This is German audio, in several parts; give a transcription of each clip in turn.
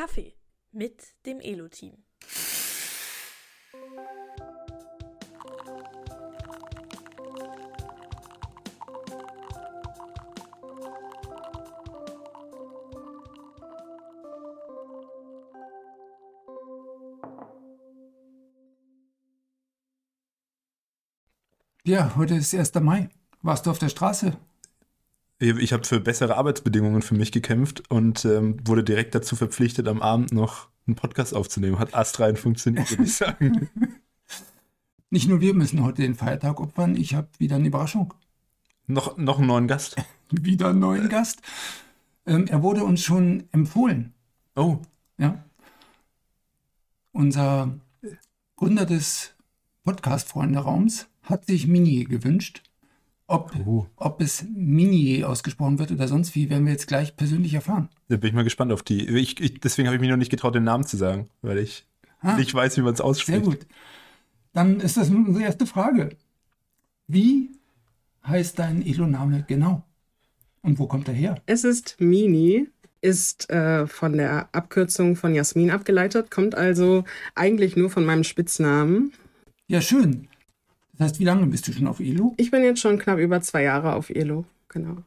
Kaffee mit dem Elo-Team. Ja, heute ist 1. Mai. Warst du auf der Straße? Ich habe für bessere Arbeitsbedingungen für mich gekämpft und ähm, wurde direkt dazu verpflichtet, am Abend noch einen Podcast aufzunehmen. Hat astrein funktioniert, würde ich sagen. Nicht nur wir müssen heute den Feiertag opfern, ich habe wieder eine Überraschung. Noch, noch einen neuen Gast. wieder einen neuen Gast. Ähm, er wurde uns schon empfohlen. Oh. Ja. Unser Gründer des Podcast-Freunde-Raums hat sich Mini gewünscht. Ob, oh. ob es Mini ausgesprochen wird oder sonst wie, werden wir jetzt gleich persönlich erfahren. Da bin ich mal gespannt auf die. Ich, ich, deswegen habe ich mich noch nicht getraut, den Namen zu sagen, weil ich ah, nicht weiß, wie man es ausspricht. Sehr gut. Dann ist das unsere erste Frage. Wie heißt dein Elo-Name genau? Und wo kommt er her? Es ist Mini, ist äh, von der Abkürzung von Jasmin abgeleitet, kommt also eigentlich nur von meinem Spitznamen. Ja, schön. Das heißt, wie lange bist du schon auf Elo? Ich bin jetzt schon knapp über zwei Jahre auf Elo, genau.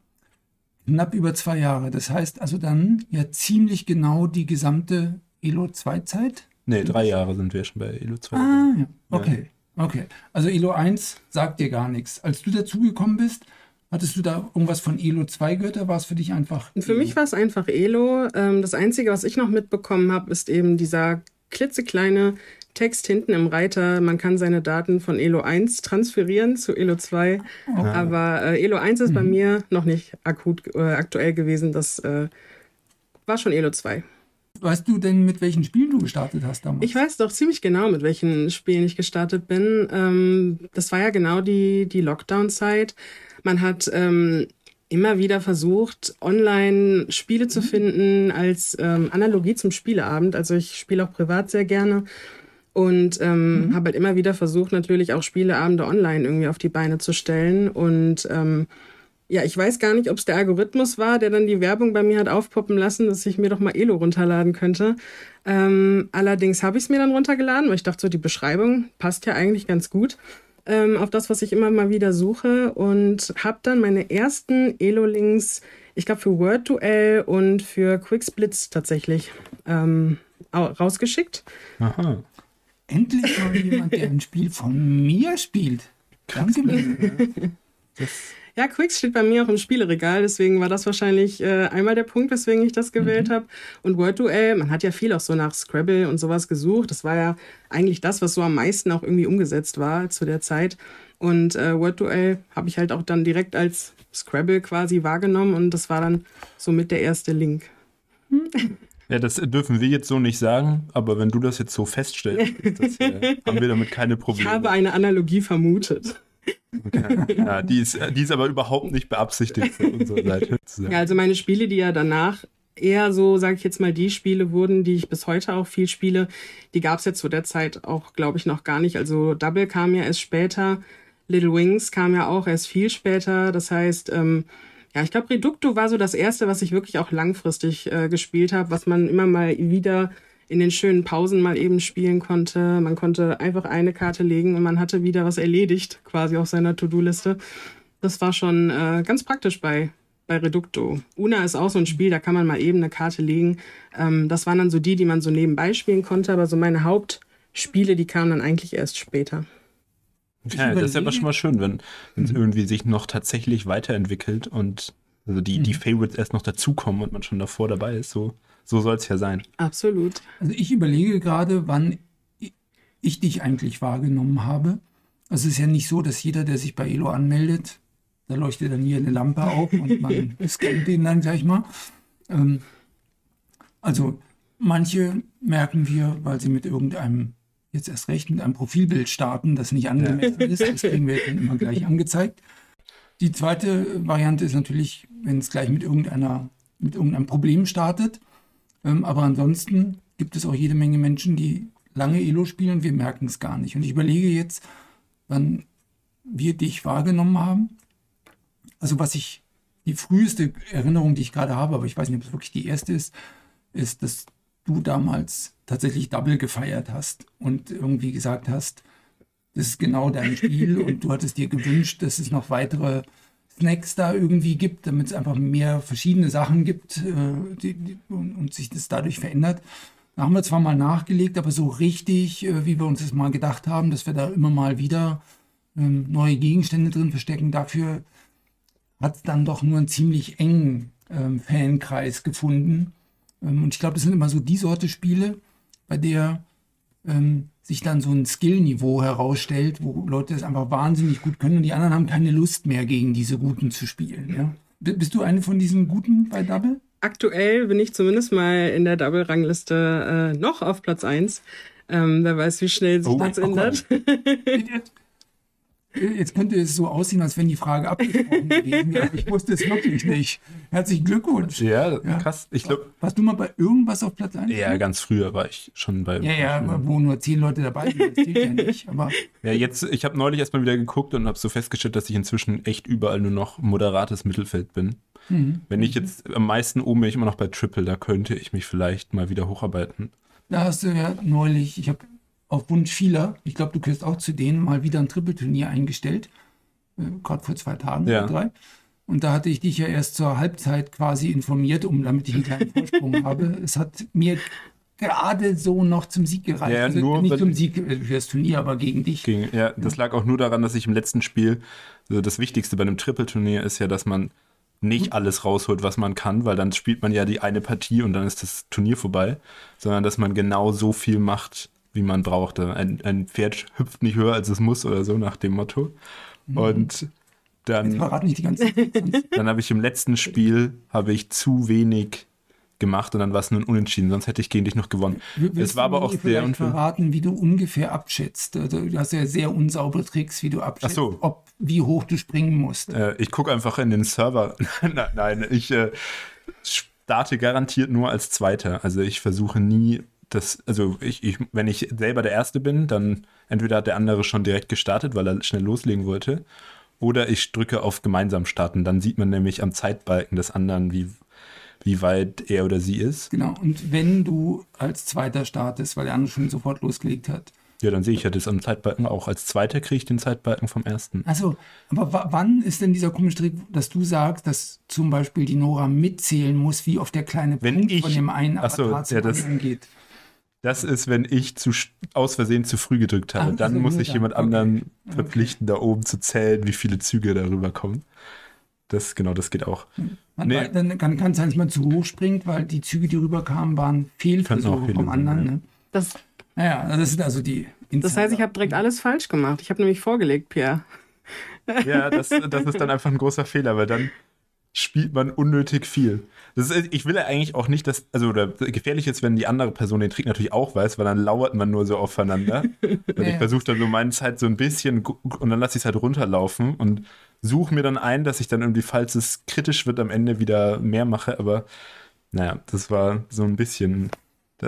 Knapp über zwei Jahre. Das heißt also dann ja ziemlich genau die gesamte Elo 2 Zeit? Nee, drei Jahre sind wir schon bei Elo 2. Ah, ja. Okay. Ja. Okay. Also Elo 1 sagt dir gar nichts. Als du dazugekommen bist, Hattest du da irgendwas von Elo 2 gehört oder war es für dich einfach? Für mich war es einfach Elo. Ähm, das Einzige, was ich noch mitbekommen habe, ist eben dieser klitzekleine Text hinten im Reiter. Man kann seine Daten von Elo 1 transferieren zu Elo 2. Oh. Aber äh, Elo 1 ist mhm. bei mir noch nicht akut äh, aktuell gewesen. Das äh, war schon Elo 2. Weißt du denn, mit welchen Spielen du gestartet hast damals? Ich weiß doch ziemlich genau, mit welchen Spielen ich gestartet bin. Ähm, das war ja genau die, die Lockdown-Zeit. Man hat ähm, immer wieder versucht, online Spiele zu mhm. finden als ähm, Analogie zum Spieleabend. Also ich spiele auch privat sehr gerne und ähm, mhm. habe halt immer wieder versucht, natürlich auch Spieleabende online irgendwie auf die Beine zu stellen. Und ähm, ja, ich weiß gar nicht, ob es der Algorithmus war, der dann die Werbung bei mir hat aufpoppen lassen, dass ich mir doch mal Elo runterladen könnte. Ähm, allerdings habe ich es mir dann runtergeladen, weil ich dachte, so die Beschreibung passt ja eigentlich ganz gut ähm, auf das, was ich immer mal wieder suche. Und habe dann meine ersten Elo-Links, ich glaube für Word-Duell und für Quicksplits tatsächlich ähm, rausgeschickt. Aha. Endlich mal jemand, der ein Spiel von mir spielt. Danke mir. Ja, Quicks steht bei mir auch im Spieleregal, deswegen war das wahrscheinlich äh, einmal der Punkt, weswegen ich das gewählt mhm. habe. Und Word Duel, man hat ja viel auch so nach Scrabble und sowas gesucht. Das war ja eigentlich das, was so am meisten auch irgendwie umgesetzt war zu der Zeit. Und äh, Word Duel habe ich halt auch dann direkt als Scrabble quasi wahrgenommen und das war dann somit der erste Link. Ja, das dürfen wir jetzt so nicht sagen, aber wenn du das jetzt so feststellst, das, äh, haben wir damit keine Probleme. Ich habe eine Analogie vermutet. Okay. Ja, die ist, die ist aber überhaupt nicht beabsichtigt von unserer Seite. Ja, also meine Spiele, die ja danach eher so, sage ich jetzt mal, die Spiele wurden, die ich bis heute auch viel spiele, die gab es jetzt zu der Zeit auch, glaube ich, noch gar nicht. Also Double kam ja erst später, Little Wings kam ja auch erst viel später. Das heißt, ähm, ja, ich glaube, Reducto war so das erste, was ich wirklich auch langfristig äh, gespielt habe, was man immer mal wieder in den schönen Pausen mal eben spielen konnte. Man konnte einfach eine Karte legen und man hatte wieder was erledigt, quasi auf seiner To-Do-Liste. Das war schon äh, ganz praktisch bei, bei Reducto. Una ist auch so ein Spiel, da kann man mal eben eine Karte legen. Ähm, das waren dann so die, die man so nebenbei spielen konnte, aber so meine Hauptspiele, die kamen dann eigentlich erst später. Ja, das ist aber schon mal schön, wenn es mhm. irgendwie sich noch tatsächlich weiterentwickelt und also die, mhm. die Favorites erst noch dazukommen und man schon davor dabei ist. So, so soll es ja sein. Absolut. Also ich überlege gerade, wann ich dich eigentlich wahrgenommen habe. Also es ist ja nicht so, dass jeder, der sich bei Elo anmeldet, da leuchtet dann hier eine Lampe auf und man scannt den dann gleich mal. Ähm, also manche merken wir, weil sie mit irgendeinem jetzt erst recht mit einem Profilbild starten, das nicht angemessen ja. ist. Das kriegen wir dann immer gleich angezeigt. Die zweite Variante ist natürlich, wenn es gleich mit irgendeiner, mit irgendeinem Problem startet. Ähm, aber ansonsten gibt es auch jede Menge Menschen, die lange Elo spielen und wir merken es gar nicht. Und ich überlege jetzt, wann wir dich wahrgenommen haben. Also was ich, die früheste Erinnerung, die ich gerade habe, aber ich weiß nicht, ob es wirklich die erste ist, ist, dass du damals tatsächlich Double gefeiert hast und irgendwie gesagt hast, das ist genau dein Spiel und du hattest dir gewünscht, dass es noch weitere Snacks da irgendwie gibt, damit es einfach mehr verschiedene Sachen gibt äh, die, die, und, und, sich das dadurch verändert. Da haben wir zwar mal nachgelegt, aber so richtig, äh, wie wir uns das mal gedacht haben, dass wir da immer mal wieder ähm, neue Gegenstände drin verstecken, dafür hat es dann doch nur einen ziemlich engen ähm, Fankreis gefunden. Ähm, und ich glaube, das sind immer so die Sorte Spiele, bei der ähm, sich dann so ein Skillniveau herausstellt, wo Leute das einfach wahnsinnig gut können und die anderen haben keine Lust mehr, gegen diese Guten zu spielen. Ja? Bist du eine von diesen Guten bei Double? Aktuell bin ich zumindest mal in der Double-Rangliste äh, noch auf Platz 1. Ähm, wer weiß, wie schnell sich oh, das ändert. Jetzt könnte es so aussehen, als wenn die Frage abgesprochen gewesen wäre. Ich wusste es wirklich nicht. Herzlichen Glückwunsch. Ja, ja. krass. Ich glaub, Warst du mal bei irgendwas auf Platz 1? Ja, ganz früher war ich schon bei. Ja, ja, wo nur zehn Leute dabei sind. Das zählt ja nicht. Aber ja, jetzt, ich habe neulich erstmal wieder geguckt und habe so festgestellt, dass ich inzwischen echt überall nur noch moderates Mittelfeld bin. Mhm. Wenn ich jetzt am meisten oben bin, ich immer noch bei Triple, da könnte ich mich vielleicht mal wieder hocharbeiten. Da hast du ja neulich, ich habe auf Wunsch vieler, ich glaube, du gehörst auch zu denen, mal wieder ein Trippelturnier eingestellt. Äh, Gerade vor zwei Tagen ja. oder drei. Und da hatte ich dich ja erst zur Halbzeit quasi informiert, um damit ich einen kleinen Vorsprung habe. Es hat mir gerade so noch zum Sieg gereicht. Ja, also nur, nicht zum Sieg äh, für das Turnier, aber gegen dich. Gegen, ja, das lag auch nur daran, dass ich im letzten Spiel, also das Wichtigste bei einem Trippelturnier ist ja, dass man nicht alles rausholt, was man kann, weil dann spielt man ja die eine Partie und dann ist das Turnier vorbei, sondern dass man genau so viel macht, wie man brauchte. Ein, ein Pferd hüpft nicht höher, als es muss oder so, nach dem Motto. Mhm. Und dann, nicht die ganze dann habe ich im letzten Spiel habe ich zu wenig gemacht und dann war es nur ein Unentschieden, sonst hätte ich gegen dich noch gewonnen. Willst es war aber auch sehr unfair. verraten, wie du ungefähr abschätzt. Also, du hast ja sehr unsaubere Tricks, wie du abschätzt, so. ob, wie hoch du springen musst. Äh, ich gucke einfach in den Server. nein, nein, ich äh, starte garantiert nur als Zweiter. Also ich versuche nie das, also ich, ich, wenn ich selber der Erste bin, dann entweder hat der andere schon direkt gestartet, weil er schnell loslegen wollte, oder ich drücke auf gemeinsam starten. Dann sieht man nämlich am Zeitbalken des anderen, wie, wie weit er oder sie ist. Genau, und wenn du als Zweiter startest, weil der andere schon sofort losgelegt hat. Ja, dann sehe ich ja das am Zeitbalken auch. Als Zweiter kriege ich den Zeitbalken vom Ersten. Also, aber wann ist denn dieser komische Trick, dass du sagst, dass zum Beispiel die Nora mitzählen muss, wie oft der kleine wenn Punkt ich, von dem einen Avatar so, ja, das, geht? Das ist, wenn ich zu, aus Versehen zu früh gedrückt habe. Ach, dann muss ich jemand okay. anderen verpflichten, okay. da oben zu zählen, wie viele Züge darüber kommen. Das, genau, das geht auch. Man, nee. Dann kann es sein, dass man zu hoch springt, weil die Züge, die rüberkamen, waren Fehlversuche vom anderen. Ne? Das, naja, also das sind also die Insider. Das heißt, ich habe direkt alles falsch gemacht. Ich habe nämlich vorgelegt, Pierre. Ja, das, das ist dann einfach ein großer Fehler, weil dann spielt man unnötig viel. Das ist, ich will ja eigentlich auch nicht, dass, also oder gefährlich ist, wenn die andere Person den Trick natürlich auch weiß, weil dann lauert man nur so aufeinander. und ja. ich versuche dann so meine Zeit so ein bisschen und dann lasse ich es halt runterlaufen und suche mir dann ein, dass ich dann irgendwie, falls es kritisch wird, am Ende wieder mehr mache. Aber naja, das war so ein bisschen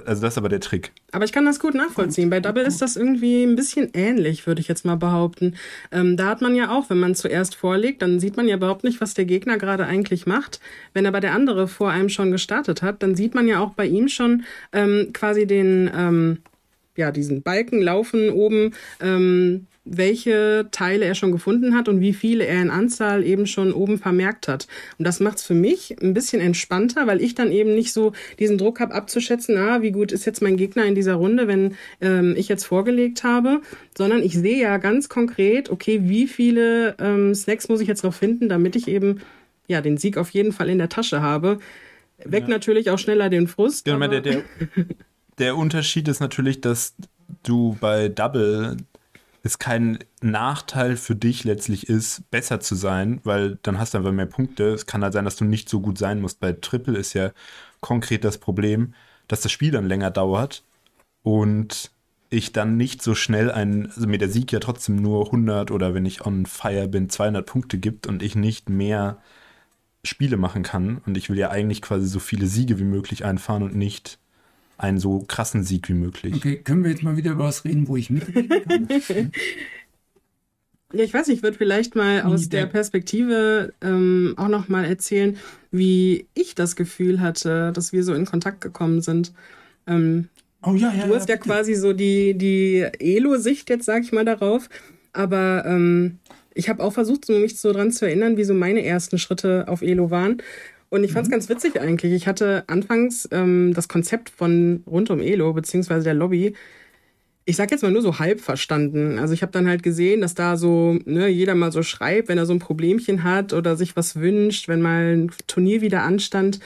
also das ist aber der Trick. Aber ich kann das gut nachvollziehen. Bei Double ist das irgendwie ein bisschen ähnlich, würde ich jetzt mal behaupten. Ähm, da hat man ja auch, wenn man zuerst vorlegt, dann sieht man ja überhaupt nicht, was der Gegner gerade eigentlich macht. Wenn aber der andere vor einem schon gestartet hat, dann sieht man ja auch bei ihm schon ähm, quasi den, ähm, ja, diesen Balken laufen oben, ähm, welche Teile er schon gefunden hat und wie viele er in Anzahl eben schon oben vermerkt hat. Und das macht es für mich ein bisschen entspannter, weil ich dann eben nicht so diesen Druck habe abzuschätzen, ah, wie gut ist jetzt mein Gegner in dieser Runde, wenn ähm, ich jetzt vorgelegt habe, sondern ich sehe ja ganz konkret, okay, wie viele ähm, Snacks muss ich jetzt noch finden, damit ich eben ja den Sieg auf jeden Fall in der Tasche habe. Weg ja. natürlich auch schneller den Frust. Ja, der, der, der Unterschied ist natürlich, dass du bei Double es kein Nachteil für dich letztlich ist, besser zu sein, weil dann hast du einfach mehr Punkte. Es kann halt sein, dass du nicht so gut sein musst. Bei Triple ist ja konkret das Problem, dass das Spiel dann länger dauert und ich dann nicht so schnell ein, also mir der Sieg ja trotzdem nur 100 oder wenn ich on fire bin, 200 Punkte gibt und ich nicht mehr Spiele machen kann. Und ich will ja eigentlich quasi so viele Siege wie möglich einfahren und nicht einen so krassen Sieg wie möglich. Okay, können wir jetzt mal wieder über was reden, wo ich mitreden kann? Ja, ich weiß, ich würde vielleicht mal aus der Perspektive ähm, auch noch mal erzählen, wie ich das Gefühl hatte, dass wir so in Kontakt gekommen sind. Ähm, Oh ja, ja. du hast ja bitte. quasi so die, die Elo-Sicht jetzt, sag ich mal, darauf. Aber ähm, ich habe auch versucht, mich so dran zu erinnern, wie so meine ersten Schritte auf Elo waren. Und ich fand es ganz witzig eigentlich. Ich hatte anfangs ähm, das Konzept von rund um Elo, beziehungsweise der Lobby, ich sag jetzt mal nur so halb verstanden. Also ich habe dann halt gesehen, dass da so ne, jeder mal so schreibt, wenn er so ein Problemchen hat oder sich was wünscht, wenn mal ein Turnier wieder anstand.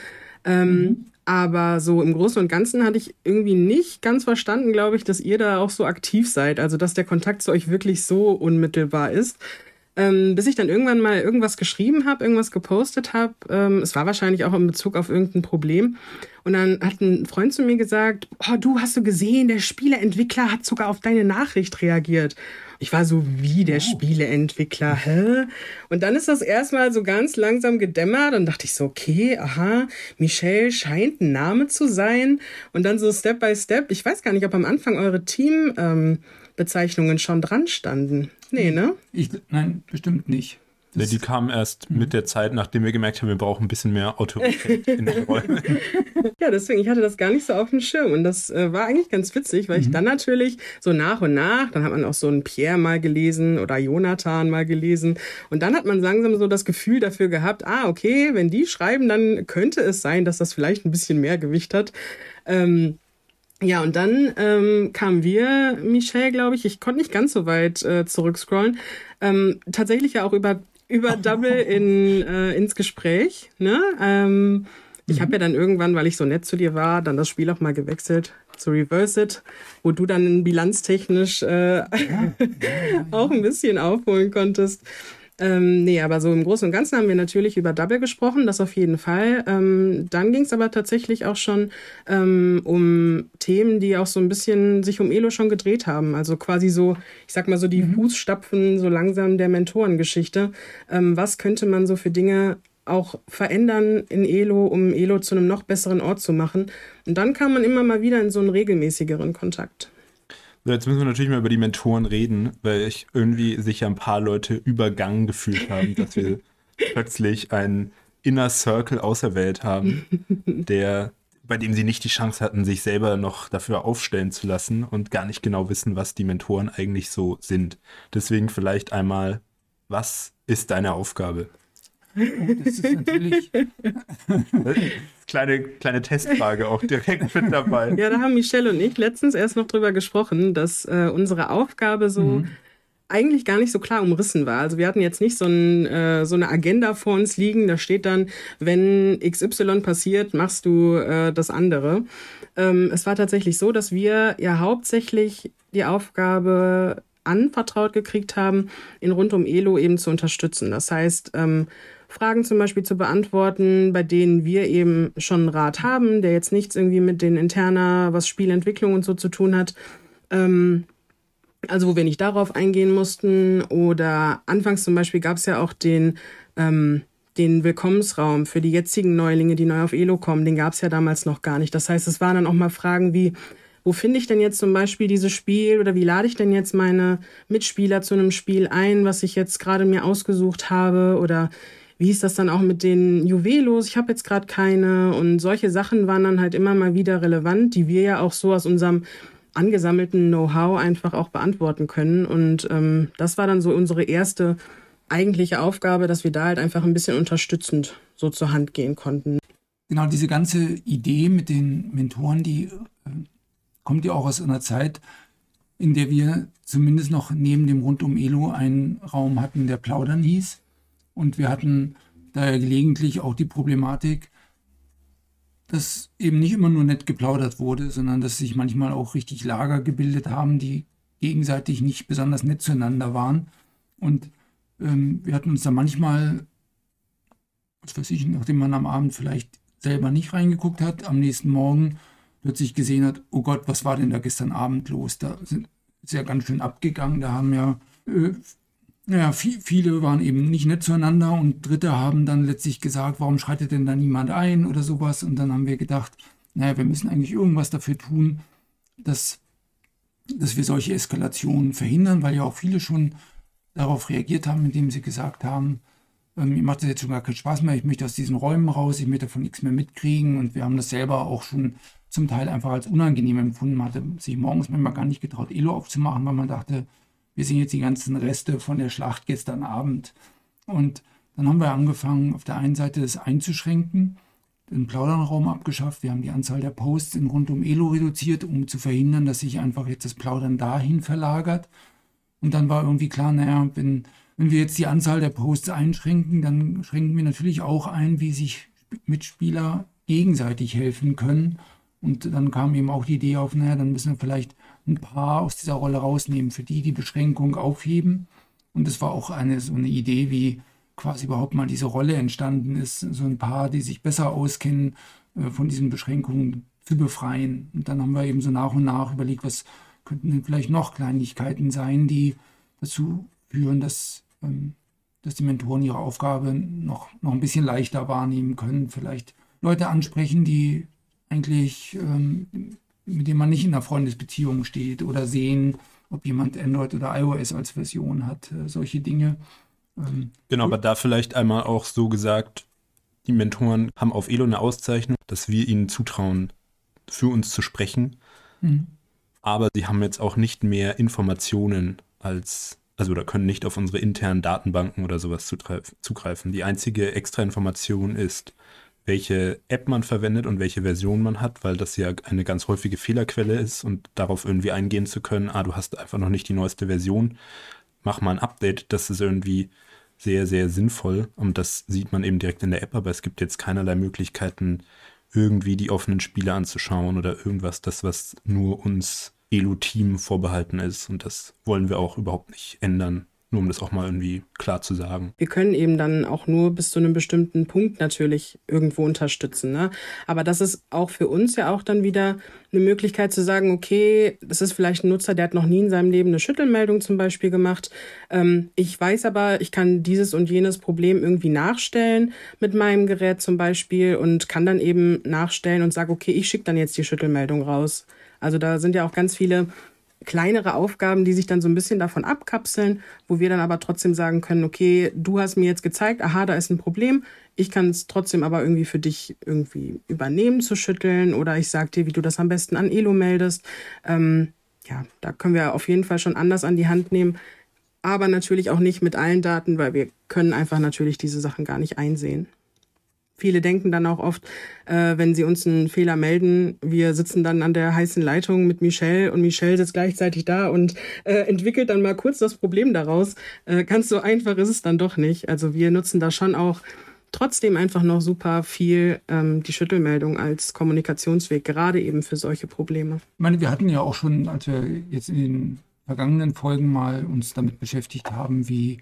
Ähm, Aber so im Großen und Ganzen hatte ich irgendwie nicht ganz verstanden, glaube ich, dass ihr da auch so aktiv seid. Also dass der Kontakt zu euch wirklich so unmittelbar ist. Ähm, bis ich dann irgendwann mal irgendwas geschrieben habe, irgendwas gepostet habe. Ähm, es war wahrscheinlich auch in Bezug auf irgendein Problem. Und dann hat ein Freund zu mir gesagt, oh, du hast du gesehen, der Spieleentwickler hat sogar auf deine Nachricht reagiert. Ich war so, wie der Spieleentwickler, hä? Und dann ist das erstmal so ganz langsam gedämmert und dachte ich so, okay, aha, Michelle scheint ein Name zu sein. Und dann so Step by Step. Ich weiß gar nicht, ob am Anfang eure Teambezeichnungen ähm, schon dran standen. Nee, ne? Ich, nein, bestimmt nicht. Nee, die kamen erst mit der Zeit, nachdem wir gemerkt haben, wir brauchen ein bisschen mehr Autorität in den Räumen. Ja, deswegen, ich hatte das gar nicht so auf dem Schirm. Und das äh, war eigentlich ganz witzig, weil ich dann natürlich so nach und nach, dann hat man auch so einen Pierre mal gelesen oder Jonathan mal gelesen. Und dann hat man langsam so das Gefühl dafür gehabt, ah, okay, wenn die schreiben, dann könnte es sein, dass das vielleicht ein bisschen mehr Gewicht hat. Ähm, ja, und dann ähm, kamen wir, Michelle, glaube ich, ich konnte nicht ganz so weit äh, zurückscrollen, ähm, tatsächlich ja auch über, über Double in, äh, ins Gespräch. Ne? Ähm, ich habe ja dann irgendwann, weil ich so nett zu dir war, dann das Spiel auch mal gewechselt zu Reverse It, wo du dann bilanztechnisch äh, auch ein bisschen aufholen konntest. Ähm, nee, aber so im Großen und Ganzen haben wir natürlich über Double gesprochen, das auf jeden Fall. Ähm, dann ging es aber tatsächlich auch schon ähm, um Themen, die auch so ein bisschen sich um Elo schon gedreht haben. Also quasi so, ich sag mal so die Fußstapfen so langsam der Mentorengeschichte. Ähm, was könnte man so für Dinge auch verändern in Elo, um Elo zu einem noch besseren Ort zu machen? Und dann kam man immer mal wieder in so einen regelmäßigeren Kontakt. So, jetzt müssen wir natürlich mal über die Mentoren reden, weil ich irgendwie sich ja ein paar Leute übergangen gefühlt haben, dass wir plötzlich einen Inner Circle auserwählt haben, der, bei dem sie nicht die Chance hatten, sich selber noch dafür aufstellen zu lassen und gar nicht genau wissen, was die Mentoren eigentlich so sind. Deswegen vielleicht einmal, was ist deine Aufgabe? Oh, das ist natürlich. Kleine, kleine Testfrage auch direkt mit dabei. Ja, da haben Michelle und ich letztens erst noch drüber gesprochen, dass äh, unsere Aufgabe so eigentlich gar nicht so klar umrissen war. Also wir hatten jetzt nicht so, ein, äh, so eine Agenda vor uns liegen, da steht dann, wenn XY passiert, machst du äh, das andere. Ähm, es war tatsächlich so, dass wir ja hauptsächlich die Aufgabe anvertraut gekriegt haben, in rund um Elo eben zu unterstützen. Das heißt, ähm, Fragen zum Beispiel zu beantworten, bei denen wir eben schon einen Rat haben, der jetzt nichts irgendwie mit den interner, was Spielentwicklung und so zu tun hat. Ähm, also wo wir nicht darauf eingehen mussten. Oder anfangs zum Beispiel gab es ja auch den, ähm, den Willkommensraum für die jetzigen Neulinge, die neu auf Elo kommen. Den gab es ja damals noch gar nicht. Das heißt, es waren dann auch mal Fragen wie, wo finde ich denn jetzt zum Beispiel dieses Spiel oder wie lade ich denn jetzt meine Mitspieler zu einem Spiel ein, was ich jetzt gerade mir ausgesucht habe oder wie ist das dann auch mit den Juwelos? Ich habe jetzt gerade keine und solche Sachen waren dann halt immer mal wieder relevant, die wir ja auch so aus unserem angesammelten Know-how einfach auch beantworten können. Und ähm, das war dann so unsere erste eigentliche Aufgabe, dass wir da halt einfach ein bisschen unterstützend so zur Hand gehen konnten. Genau, diese ganze Idee mit den Mentoren, die äh, kommt ja auch aus einer Zeit, in der wir zumindest noch neben dem Rundum Elo einen Raum hatten, der Plaudern hieß. Und wir hatten daher gelegentlich auch die Problematik, dass eben nicht immer nur nett geplaudert wurde, sondern dass sich manchmal auch richtig Lager gebildet haben, die gegenseitig nicht besonders nett zueinander waren. Und ähm, wir hatten uns da manchmal, was weiß ich, nachdem man am Abend vielleicht selber nicht reingeguckt hat, am nächsten Morgen plötzlich gesehen hat, oh Gott, was war denn da gestern Abend los? Da sind, ist ja ganz schön abgegangen. Da haben ja, äh, ja viel, viele waren eben nicht nett zueinander und Dritte haben dann letztlich gesagt, warum schreitet denn da niemand ein oder sowas? Und dann haben wir gedacht, naja, wir müssen eigentlich irgendwas dafür tun, dass, dass wir solche Eskalationen verhindern, weil ja auch viele schon darauf reagiert haben, indem sie gesagt haben, ähm, mir macht das jetzt schon gar keinen Spaß mehr, ich möchte aus diesen Räumen raus, ich möchte davon nichts mehr mitkriegen und wir haben das selber auch schon zum Teil einfach als unangenehm empfunden. Man hatte sich morgens manchmal gar nicht getraut, Elo aufzumachen, weil man dachte, wir sind jetzt die ganzen Reste von der Schlacht gestern Abend. Und dann haben wir angefangen, auf der einen Seite das einzuschränken, den Plaudernraum abgeschafft. Wir haben die Anzahl der Posts in rund um Elo reduziert, um zu verhindern, dass sich einfach jetzt das Plaudern dahin verlagert. Und dann war irgendwie klar, naja, wenn, wenn wir jetzt die Anzahl der Posts einschränken, dann schränken wir natürlich auch ein, wie sich Mitspieler gegenseitig helfen können. Und dann kam eben auch die Idee auf, naja, dann müssen wir vielleicht ein paar aus dieser Rolle rausnehmen, für die die Beschränkung aufheben. Und es war auch eine so eine Idee, wie quasi überhaupt mal diese Rolle entstanden ist, so ein paar, die sich besser auskennen, äh, von diesen Beschränkungen zu befreien. Und dann haben wir eben so nach und nach überlegt, was könnten denn vielleicht noch Kleinigkeiten sein, die dazu führen, dass, ähm, dass die Mentoren ihre Aufgabe noch, noch ein bisschen leichter wahrnehmen können. Vielleicht Leute ansprechen, die eigentlich, ähm, mit denen man nicht in einer Freundesbeziehung steht oder sehen, ob jemand Android oder iOS als Version hat, äh, solche Dinge. Ähm, genau, aber da vielleicht einmal auch so gesagt, die Mentoren haben auf Elo eine Auszeichnung, dass wir ihnen zutrauen, für uns zu sprechen. Mhm. Aber sie haben jetzt auch nicht mehr Informationen als, also da können nicht auf unsere internen Datenbanken oder sowas zugreifen. Die einzige extra Information ist, welche App man verwendet und welche Version man hat, weil das ja eine ganz häufige Fehlerquelle ist und darauf irgendwie eingehen zu können, ah, du hast einfach noch nicht die neueste Version, mach mal ein Update, das ist irgendwie sehr, sehr sinnvoll und das sieht man eben direkt in der App, aber es gibt jetzt keinerlei Möglichkeiten, irgendwie die offenen Spiele anzuschauen oder irgendwas, das, was nur uns Elo-Team vorbehalten ist und das wollen wir auch überhaupt nicht ändern. Nur um das auch mal irgendwie klar zu sagen. Wir können eben dann auch nur bis zu einem bestimmten Punkt natürlich irgendwo unterstützen. Ne? Aber das ist auch für uns ja auch dann wieder eine Möglichkeit zu sagen, okay, das ist vielleicht ein Nutzer, der hat noch nie in seinem Leben eine Schüttelmeldung zum Beispiel gemacht. Ähm, ich weiß aber, ich kann dieses und jenes Problem irgendwie nachstellen mit meinem Gerät zum Beispiel und kann dann eben nachstellen und sage, okay, ich schicke dann jetzt die Schüttelmeldung raus. Also da sind ja auch ganz viele kleinere Aufgaben, die sich dann so ein bisschen davon abkapseln, wo wir dann aber trotzdem sagen können, okay, du hast mir jetzt gezeigt, aha, da ist ein Problem, ich kann es trotzdem aber irgendwie für dich irgendwie übernehmen zu schütteln oder ich sag dir, wie du das am besten an Elo meldest. Ähm, ja, da können wir auf jeden Fall schon anders an die Hand nehmen, aber natürlich auch nicht mit allen Daten, weil wir können einfach natürlich diese Sachen gar nicht einsehen. Viele denken dann auch oft, äh, wenn sie uns einen Fehler melden, wir sitzen dann an der heißen Leitung mit Michelle und Michelle sitzt gleichzeitig da und äh, entwickelt dann mal kurz das Problem daraus. Äh, ganz so einfach ist es dann doch nicht. Also wir nutzen da schon auch trotzdem einfach noch super viel ähm, die Schüttelmeldung als Kommunikationsweg, gerade eben für solche Probleme. Ich meine, wir hatten ja auch schon, als wir jetzt in den vergangenen Folgen mal uns damit beschäftigt haben, wie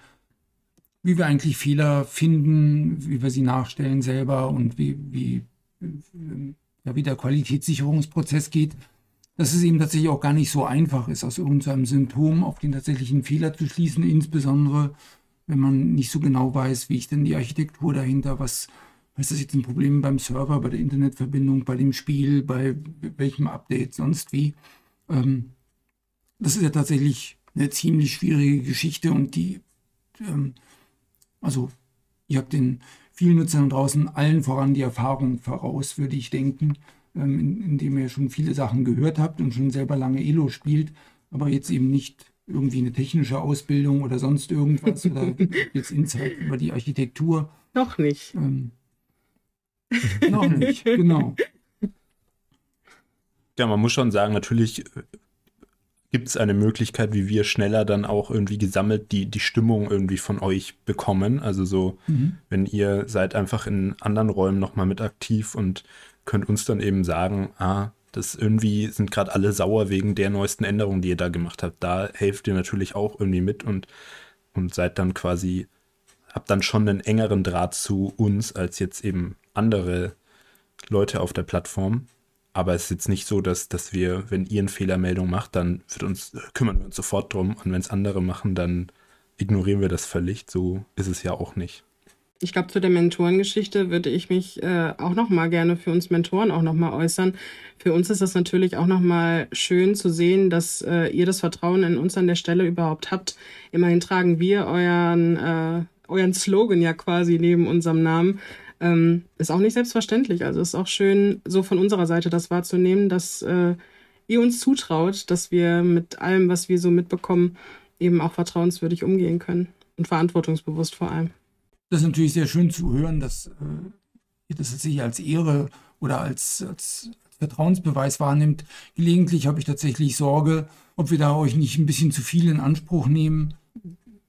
wie wir eigentlich Fehler finden, wie wir sie nachstellen selber und wie, wie, ja, wie der Qualitätssicherungsprozess geht, dass es eben tatsächlich auch gar nicht so einfach ist, aus irgendeinem Symptom auf den tatsächlichen Fehler zu schließen, insbesondere wenn man nicht so genau weiß, wie ich denn die Architektur dahinter, was, was ist das jetzt ein Problem beim Server, bei der Internetverbindung, bei dem Spiel, bei welchem Update, sonst wie. Ähm, das ist ja tatsächlich eine ziemlich schwierige Geschichte und die ähm, also ihr habt den vielen Nutzern draußen allen voran die Erfahrung voraus, würde ich denken, ähm, indem ihr schon viele Sachen gehört habt und schon selber lange Elo spielt, aber jetzt eben nicht irgendwie eine technische Ausbildung oder sonst irgendwas oder jetzt Insight über die Architektur. Noch nicht. Ähm, noch nicht, genau. Ja, man muss schon sagen, natürlich gibt es eine Möglichkeit, wie wir schneller dann auch irgendwie gesammelt die, die Stimmung irgendwie von euch bekommen? Also so, mhm. wenn ihr seid einfach in anderen Räumen nochmal mit aktiv und könnt uns dann eben sagen, ah, das irgendwie sind gerade alle sauer wegen der neuesten Änderungen, die ihr da gemacht habt. Da helft ihr natürlich auch irgendwie mit und, und seid dann quasi, habt dann schon einen engeren Draht zu uns als jetzt eben andere Leute auf der Plattform. Aber es ist jetzt nicht so, dass, dass wir, wenn ihr eine Fehlermeldung macht, dann wird uns, kümmern wir uns sofort drum. Und wenn es andere machen, dann ignorieren wir das völlig. So ist es ja auch nicht. Ich glaube, zu der Mentorengeschichte würde ich mich äh, auch noch mal gerne für uns Mentoren auch noch mal äußern. Für uns ist das natürlich auch noch mal schön zu sehen, dass äh, ihr das Vertrauen in uns an der Stelle überhaupt habt. Immerhin tragen wir euren äh, euren Slogan ja quasi neben unserem Namen. Ähm, ist auch nicht selbstverständlich. Also ist auch schön, so von unserer Seite das wahrzunehmen, dass äh, ihr uns zutraut, dass wir mit allem, was wir so mitbekommen, eben auch vertrauenswürdig umgehen können und verantwortungsbewusst vor allem. Das ist natürlich sehr schön zu hören, dass äh, ihr das tatsächlich als Ehre oder als, als Vertrauensbeweis wahrnimmt. Gelegentlich habe ich tatsächlich Sorge, ob wir da euch nicht ein bisschen zu viel in Anspruch nehmen,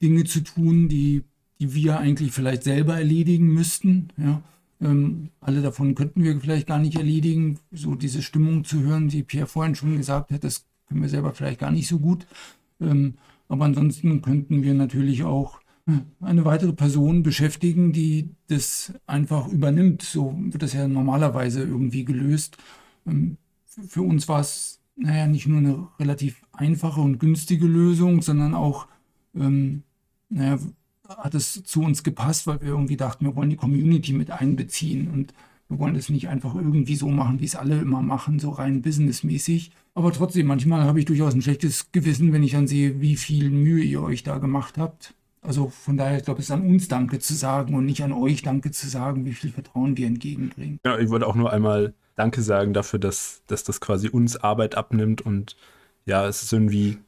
Dinge zu tun, die, die wir eigentlich vielleicht selber erledigen müssten. Ja. Ähm, alle davon könnten wir vielleicht gar nicht erledigen. So diese Stimmung zu hören, die Pierre vorhin schon gesagt hat, das können wir selber vielleicht gar nicht so gut. Ähm, aber ansonsten könnten wir natürlich auch äh, eine weitere Person beschäftigen, die das einfach übernimmt. So wird das ja normalerweise irgendwie gelöst. Ähm, für uns war es, naja, nicht nur eine relativ einfache und günstige Lösung, sondern auch, ähm, naja, hat es zu uns gepasst, weil wir irgendwie dachten, wir wollen die Community mit einbeziehen und wir wollen das nicht einfach irgendwie so machen, wie es alle immer machen, so rein businessmäßig. Aber trotzdem, manchmal habe ich durchaus ein schlechtes Gewissen, wenn ich dann sehe, wie viel Mühe ihr euch da gemacht habt. Also von daher, ich glaube, es ist an uns Danke zu sagen und nicht an euch Danke zu sagen, wie viel Vertrauen wir entgegenbringen. Ja, ich wollte auch nur einmal Danke sagen dafür, dass, dass das quasi uns Arbeit abnimmt und ja, es ist irgendwie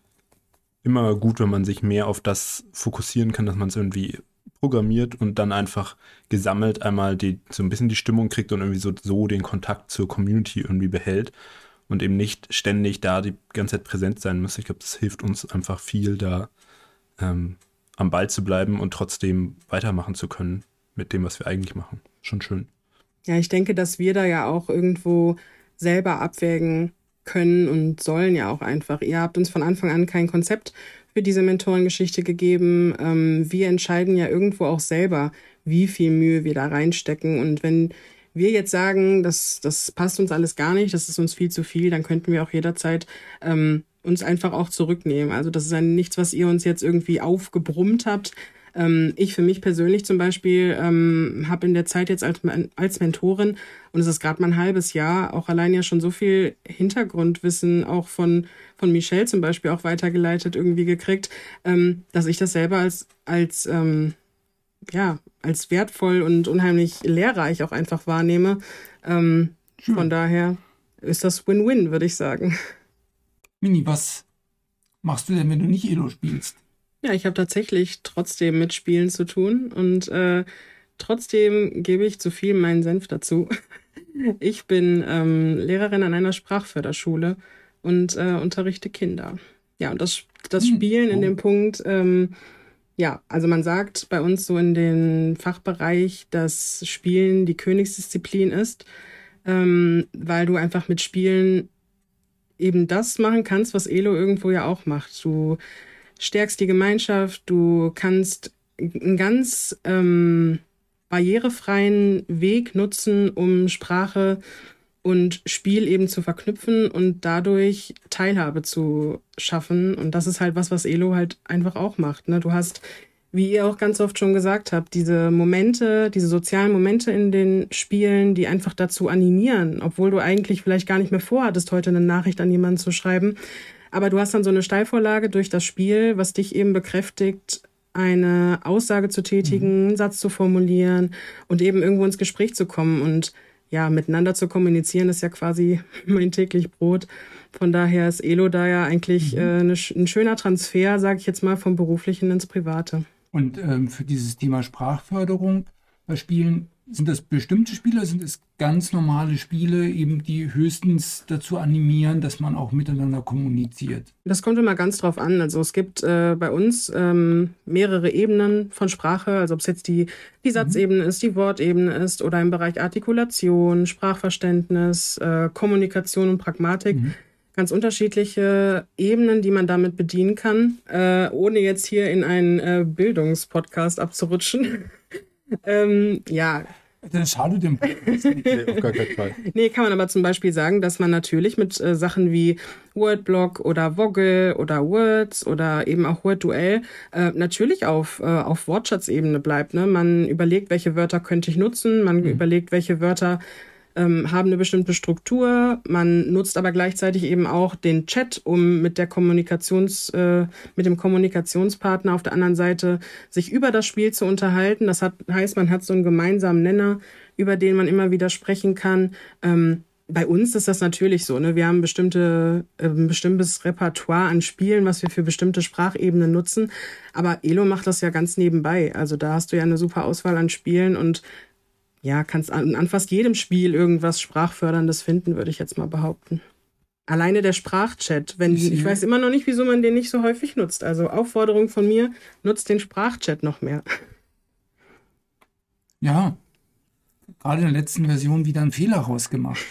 immer gut, wenn man sich mehr auf das fokussieren kann, dass man es irgendwie programmiert und dann einfach gesammelt einmal die, so ein bisschen die Stimmung kriegt und irgendwie so, so den Kontakt zur Community irgendwie behält und eben nicht ständig da die ganze Zeit präsent sein muss. Ich glaube, das hilft uns einfach viel, da ähm, am Ball zu bleiben und trotzdem weitermachen zu können mit dem, was wir eigentlich machen. Schon schön. Ja, ich denke, dass wir da ja auch irgendwo selber abwägen können und sollen ja auch einfach. Ihr habt uns von Anfang an kein Konzept für diese Mentorengeschichte gegeben. Ähm, wir entscheiden ja irgendwo auch selber, wie viel Mühe wir da reinstecken. Und wenn wir jetzt sagen, das, das passt uns alles gar nicht, das ist uns viel zu viel, dann könnten wir auch jederzeit ähm, uns einfach auch zurücknehmen. Also das ist ein, nichts, was ihr uns jetzt irgendwie aufgebrummt habt. Ähm, ich für mich persönlich zum Beispiel ähm, habe in der Zeit jetzt als, als Mentorin, und es ist gerade mal ein halbes Jahr, auch allein ja schon so viel Hintergrundwissen auch von, von Michelle zum Beispiel auch weitergeleitet irgendwie gekriegt, ähm, dass ich das selber als, als ähm, ja, als wertvoll und unheimlich lehrreich auch einfach wahrnehme. Ähm, von daher ist das Win-Win, würde ich sagen. Mini, was machst du denn, wenn du nicht Elo spielst? Ja, ich habe tatsächlich trotzdem mit Spielen zu tun und äh, trotzdem gebe ich zu viel meinen Senf dazu. Ich bin ähm, Lehrerin an einer Sprachförderschule und äh, unterrichte Kinder. Ja, und das, das hm. Spielen in dem Punkt, ähm, ja, also man sagt bei uns so in dem Fachbereich, dass Spielen die Königsdisziplin ist, ähm, weil du einfach mit Spielen eben das machen kannst, was Elo irgendwo ja auch macht. Du stärkst die Gemeinschaft, du kannst einen ganz ähm, barrierefreien Weg nutzen, um Sprache und Spiel eben zu verknüpfen und dadurch Teilhabe zu schaffen. Und das ist halt was, was Elo halt einfach auch macht. Ne? Du hast, wie ihr auch ganz oft schon gesagt habt, diese Momente, diese sozialen Momente in den Spielen, die einfach dazu animieren, obwohl du eigentlich vielleicht gar nicht mehr vorhattest, heute eine Nachricht an jemanden zu schreiben. Aber du hast dann so eine Steilvorlage durch das Spiel, was dich eben bekräftigt, eine Aussage zu tätigen, mhm. einen Satz zu formulieren und eben irgendwo ins Gespräch zu kommen. Und ja, miteinander zu kommunizieren, ist ja quasi mein täglich Brot. Von daher ist Elo da ja eigentlich mhm. äh, eine, ein schöner Transfer, sage ich jetzt mal, vom Beruflichen ins Private. Und ähm, für dieses Thema Sprachförderung bei Spielen sind das bestimmte Spiele, sind es ganz normale Spiele, eben die höchstens dazu animieren, dass man auch miteinander kommuniziert? Das kommt immer ganz drauf an. Also es gibt äh, bei uns ähm, mehrere Ebenen von Sprache, also ob es jetzt die, die mhm. Satzebene mhm. ist, die Wortebene ist oder im Bereich Artikulation, Sprachverständnis, äh, Kommunikation und Pragmatik. Mhm ganz unterschiedliche Ebenen, die man damit bedienen kann, äh, ohne jetzt hier in einen äh, Bildungspodcast abzurutschen. ähm, ja, das schadet dem nee, auf gar keinen Fall. Nee, kann man aber zum Beispiel sagen, dass man natürlich mit äh, Sachen wie Wordblock oder Woggle oder Words oder eben auch Wordduell äh, natürlich auf, äh, auf Wortschatzebene bleibt. Ne? Man überlegt, welche Wörter könnte ich nutzen, man mhm. überlegt, welche Wörter ähm, haben eine bestimmte Struktur. Man nutzt aber gleichzeitig eben auch den Chat, um mit der Kommunikations, äh, mit dem Kommunikationspartner auf der anderen Seite sich über das Spiel zu unterhalten. Das hat, heißt, man hat so einen gemeinsamen Nenner, über den man immer wieder sprechen kann. Ähm, bei uns ist das natürlich so. Ne? Wir haben bestimmte, ein bestimmtes Repertoire an Spielen, was wir für bestimmte Sprachebenen nutzen. Aber Elo macht das ja ganz nebenbei. Also da hast du ja eine super Auswahl an Spielen und ja, kannst an, an fast jedem Spiel irgendwas Sprachförderndes finden, würde ich jetzt mal behaupten. Alleine der Sprachchat, wenn ich, ich weiß immer noch nicht, wieso man den nicht so häufig nutzt. Also Aufforderung von mir, nutzt den Sprachchat noch mehr. Ja, gerade in der letzten Version wieder einen Fehler rausgemacht.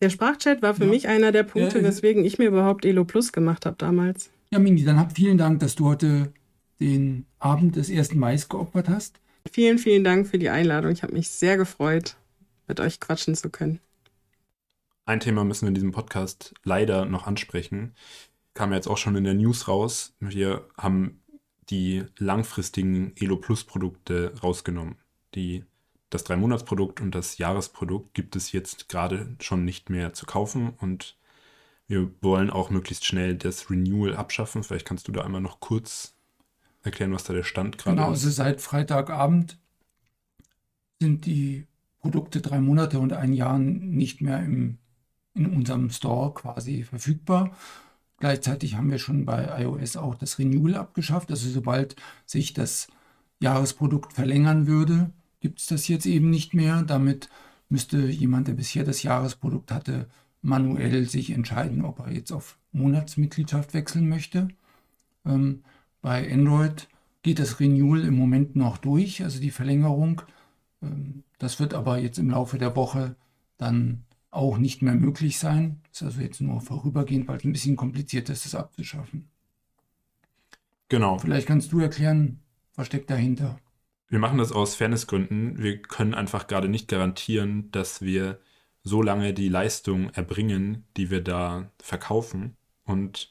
Der Sprachchat war für ja. mich einer der Punkte, ja, weswegen ich mir überhaupt Elo Plus gemacht habe damals. Ja, Mini, dann hab vielen Dank, dass du heute den Abend des 1. Mai geopfert hast. Vielen, vielen Dank für die Einladung. Ich habe mich sehr gefreut, mit euch quatschen zu können. Ein Thema müssen wir in diesem Podcast leider noch ansprechen. Kam jetzt auch schon in der News raus. Wir haben die langfristigen Elo Plus Produkte rausgenommen. Die das Drei-Monats-Produkt und das Jahresprodukt gibt es jetzt gerade schon nicht mehr zu kaufen und wir wollen auch möglichst schnell das Renewal abschaffen. Vielleicht kannst du da einmal noch kurz erklären, was da der Stand gerade genau, ist. Genau, also seit Freitagabend sind die Produkte drei Monate und ein Jahr nicht mehr im, in unserem Store quasi verfügbar. Gleichzeitig haben wir schon bei iOS auch das Renewal abgeschafft. Also sobald sich das Jahresprodukt verlängern würde, gibt es das jetzt eben nicht mehr. Damit müsste jemand, der bisher das Jahresprodukt hatte, manuell sich entscheiden, ob er jetzt auf Monatsmitgliedschaft wechseln möchte. Ähm, bei Android geht das Renewal im Moment noch durch, also die Verlängerung. Ähm, das wird aber jetzt im Laufe der Woche dann auch nicht mehr möglich sein. Das ist also jetzt nur vorübergehend, weil es ein bisschen kompliziert ist, das abzuschaffen. Genau. Vielleicht kannst du erklären, was steckt dahinter. Wir machen das aus Fairnessgründen. Wir können einfach gerade nicht garantieren, dass wir so lange die Leistung erbringen, die wir da verkaufen. Und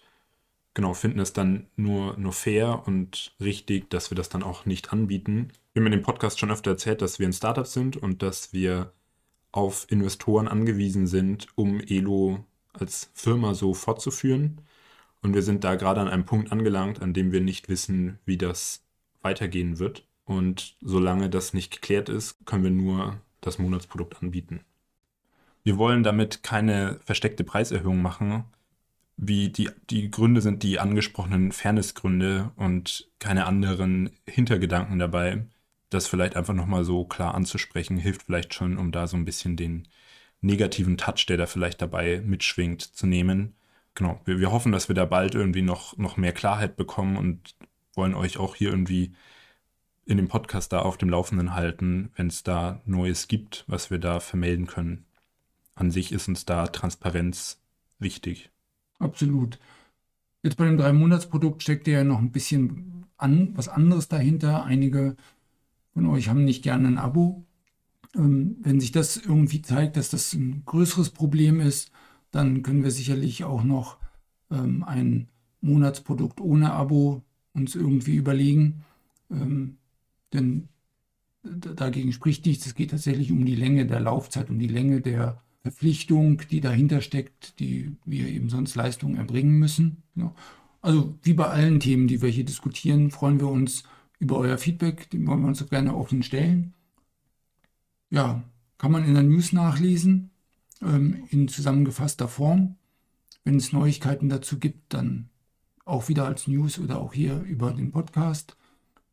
genau, finden es dann nur, nur fair und richtig, dass wir das dann auch nicht anbieten. Wir haben in dem Podcast schon öfter erzählt, dass wir ein Startup sind und dass wir auf Investoren angewiesen sind, um Elo als Firma so fortzuführen. Und wir sind da gerade an einem Punkt angelangt, an dem wir nicht wissen, wie das weitergehen wird. Und solange das nicht geklärt ist, können wir nur das Monatsprodukt anbieten. Wir wollen damit keine versteckte Preiserhöhung machen. Wie die, die Gründe sind die angesprochenen Fairnessgründe und keine anderen Hintergedanken dabei. Das vielleicht einfach nochmal so klar anzusprechen, hilft vielleicht schon, um da so ein bisschen den negativen Touch, der da vielleicht dabei mitschwingt, zu nehmen. Genau, wir, wir hoffen, dass wir da bald irgendwie noch, noch mehr Klarheit bekommen und wollen euch auch hier irgendwie in dem Podcast da auf dem Laufenden halten, wenn es da Neues gibt, was wir da vermelden können. An sich ist uns da Transparenz wichtig. Absolut. Jetzt bei dem Drei-Monats-Produkt steckt ja noch ein bisschen an, was anderes dahinter. Einige von euch haben nicht gerne ein Abo. Ähm, wenn sich das irgendwie zeigt, dass das ein größeres Problem ist, dann können wir sicherlich auch noch ähm, ein Monatsprodukt ohne Abo uns irgendwie überlegen. Ähm, denn dagegen spricht nichts. Es geht tatsächlich um die Länge der Laufzeit, um die Länge der Verpflichtung, die dahinter steckt, die wir eben sonst Leistungen erbringen müssen. Also wie bei allen Themen, die wir hier diskutieren, freuen wir uns über euer Feedback. Dem wollen wir uns auch gerne offen stellen. Ja, kann man in der News nachlesen, ähm, in zusammengefasster Form. Wenn es Neuigkeiten dazu gibt, dann auch wieder als News oder auch hier über den Podcast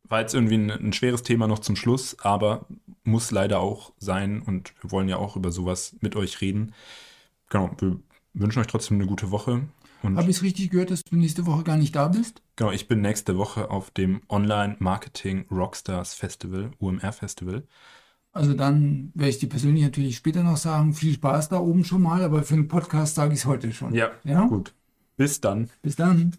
war jetzt irgendwie ein, ein, schweres Thema noch zum Schluss, aber muss leider auch sein und wir wollen ja auch über sowas mit euch reden. Genau, wir wünschen euch trotzdem eine gute Woche. Habe ich es richtig gehört, dass du nächste Woche gar nicht da bist? Genau, ich bin nächste Woche auf dem Online Marketing Rockstars Festival, UMR Festival. Also dann werde ich dir persönlich natürlich später noch sagen, viel Spaß da oben schon mal, aber für den Podcast sage ich es heute schon. Ja, ja, gut. Bis dann. Bis dann.